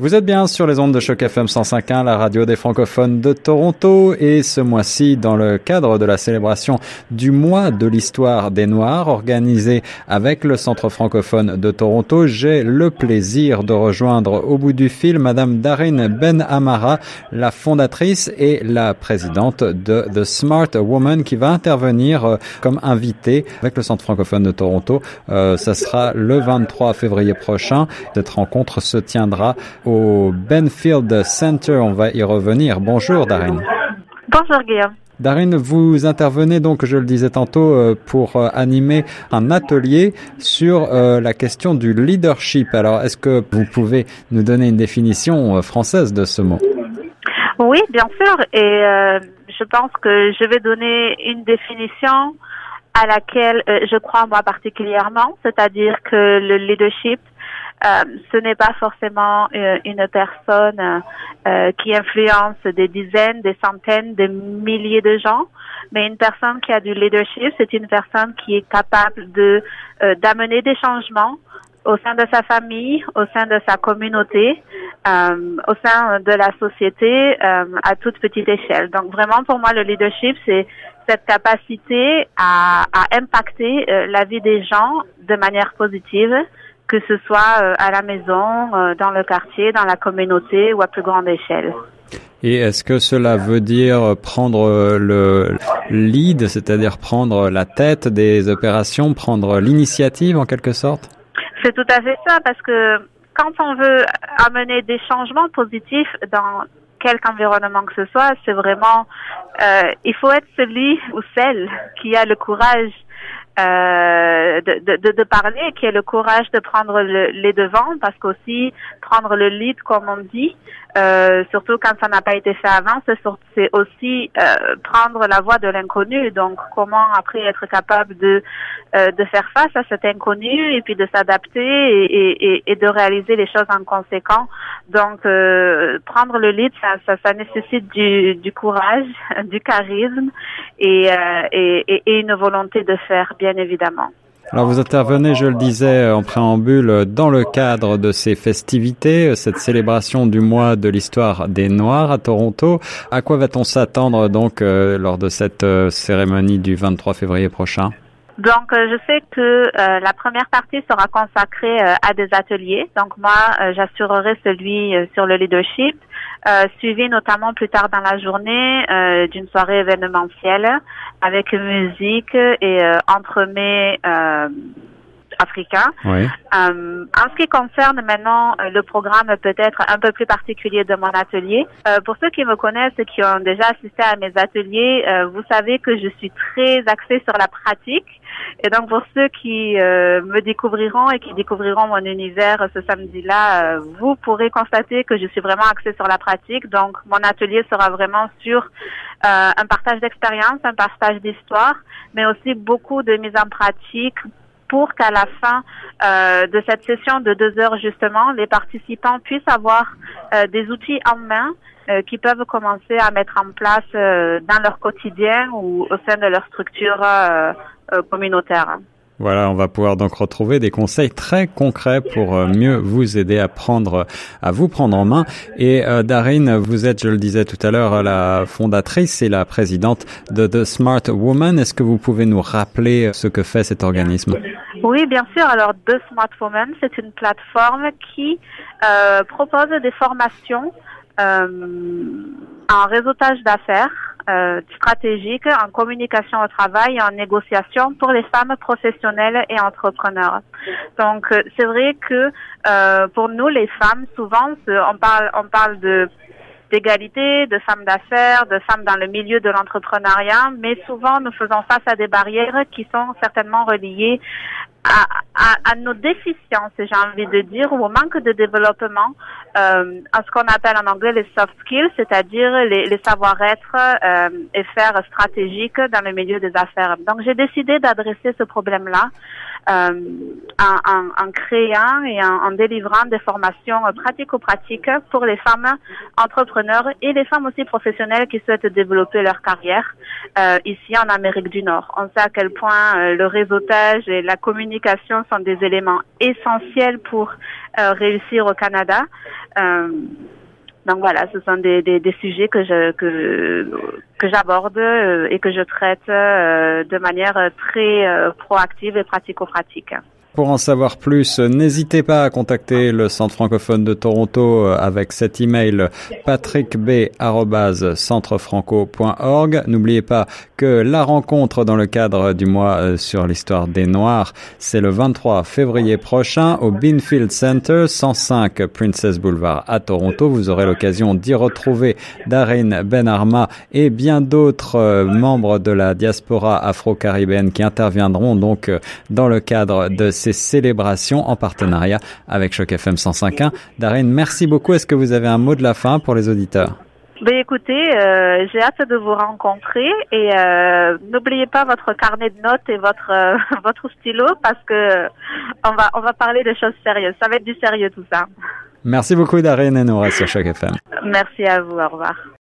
Vous êtes bien sur les ondes de Choc FM 105.1, la radio des francophones de Toronto, et ce mois-ci, dans le cadre de la célébration du mois de l'histoire des Noirs, organisé avec le Centre francophone de Toronto, j'ai le plaisir de rejoindre au bout du fil Madame Darin Ben Amara, la fondatrice et la présidente de The Smart Woman, qui va intervenir euh, comme invitée avec le Centre francophone de Toronto. Euh, ça sera le 23 février prochain. Cette rencontre se tiendra au Benfield Center. On va y revenir. Bonjour Darine. Bonjour Guillaume. Darine, vous intervenez donc, je le disais tantôt, euh, pour euh, animer un atelier sur euh, la question du leadership. Alors, est-ce que vous pouvez nous donner une définition française de ce mot? Oui, bien sûr. Et je pense que je vais donner une définition à laquelle je crois moi particulièrement, c'est-à-dire que le leadership, euh, ce n'est pas forcément euh, une personne euh, qui influence des dizaines, des centaines, des milliers de gens, mais une personne qui a du leadership, c'est une personne qui est capable de d'amener des changements au sein de sa famille, au sein de sa communauté, au sein de la société à toute petite échelle. Donc vraiment pour moi le leadership c'est cette capacité à, à impacter la vie des gens de manière positive que ce soit euh, à la maison, euh, dans le quartier, dans la communauté ou à plus grande échelle. Et est-ce que cela veut dire prendre euh, le lead, c'est-à-dire prendre la tête des opérations, prendre l'initiative en quelque sorte? C'est tout à fait ça, parce que quand on veut amener des changements positifs dans quelque environnement que ce soit, c'est vraiment, euh, il faut être celui ou celle qui a le courage euh, de, de, de, parler, qui a le courage de prendre le, les devants, parce qu'aussi prendre le lead, comme on dit, euh, surtout quand ça n'a pas été fait avant, c'est aussi euh, prendre la voie de l'inconnu. Donc, comment après être capable de euh, de faire face à cet inconnu et puis de s'adapter et, et, et, de réaliser les choses en conséquent. Donc, euh, prendre le lead, ça, ça, ça nécessite du, du, courage, du charisme et, et, et une volonté de faire, évidemment. Alors vous intervenez, je le disais en préambule, dans le cadre de ces festivités, cette célébration du mois de l'histoire des Noirs à Toronto. À quoi va-t-on s'attendre donc euh, lors de cette euh, cérémonie du 23 février prochain? Donc, euh, je sais que la première partie sera consacrée à des ateliers. Donc, moi, j'assurerai celui sur le leadership. Euh, suivi notamment plus tard dans la journée euh, d'une soirée événementielle avec musique et euh, entremets euh, africains. Oui. Euh, en ce qui concerne maintenant le programme peut-être un peu plus particulier de mon atelier, pour ceux qui me connaissent et qui ont déjà assisté à mes ateliers, vous savez que je suis très axée sur la pratique. Et donc pour ceux qui euh, me découvriront et qui découvriront mon univers ce samedi-là, euh, vous pourrez constater que je suis vraiment axée sur la pratique. Donc mon atelier sera vraiment sur euh, un partage d'expérience, un partage d'histoire, mais aussi beaucoup de mise en pratique pour qu'à la fin de cette session de deux heures justement, les participants puissent avoir des outils en main qui peuvent commencer à mettre en place dans leur quotidien ou au sein de leur structure euh, communautaire. Voilà, on va pouvoir donc retrouver des conseils très concrets pour euh, mieux vous aider à prendre, à vous prendre en main. Et euh, Darine, vous êtes, je le disais tout à l'heure, la fondatrice et la présidente de The Smart Woman. Est-ce que vous pouvez nous rappeler ce que fait cet organisme? Oui, bien sûr. Alors, The Smart Woman, c'est une plateforme qui euh, propose des formations en réseautage d'affaires euh, stratégique en communication au travail et en négociation pour les femmes professionnelles et entrepreneurs. Donc euh, c'est vrai que euh, pour nous les femmes souvent on parle on parle de d'égalité, de femmes d'affaires, de femmes dans le milieu de l'entrepreneuriat, mais souvent nous faisons face à des barrières qui sont certainement reliées à, nos déficiences, j'ai envie de dire, ou au manque de développement, euh, à ce qu'on appelle en anglais les soft skills, c'est-à-dire les, savoir-être euh, et faire stratégiques dans le milieu des affaires. Donc, j'ai décidé d'adresser ce problème-là euh, en, créant et en, en, délivrant des formations pratico-pratiques pour les femmes entrepreneurs et les femmes aussi professionnelles qui souhaitent développer leur carrière euh, ici en Amérique du Nord. On sait à quel point euh, le réseautage et la communication sont des éléments essentiels pour réussir au Canada. Donc voilà, ce sont des, sujets que je que que j'aborde et que je traite de manière très proactive et pratico-pratique. Pour en savoir plus, n'hésitez pas à contacter le Centre francophone de Toronto euh, avec cet email patrickb@centrefranco.org. N'oubliez pas que la rencontre dans le cadre du mois euh, sur l'histoire des Noirs, c'est le 23 février prochain au Binfield Center, 105 Princess Boulevard à Toronto. Vous aurez l'occasion d'y retrouver Darin Benarma et bien d'autres euh, membres de la diaspora afro-caribéenne qui interviendront donc dans le cadre de ces célébrations en partenariat avec Choc FM 105.1. Darine, merci beaucoup. Est-ce que vous avez un mot de la fin pour les auditeurs? Ben écoutez, euh, j'ai hâte de vous rencontrer et euh, n'oubliez pas votre carnet de notes et votre euh, votre stylo parce que on va on va parler de choses sérieuses. Ça va être du sérieux tout ça. Merci beaucoup Darine et Nora sur Choc FM. Merci à vous. Au revoir.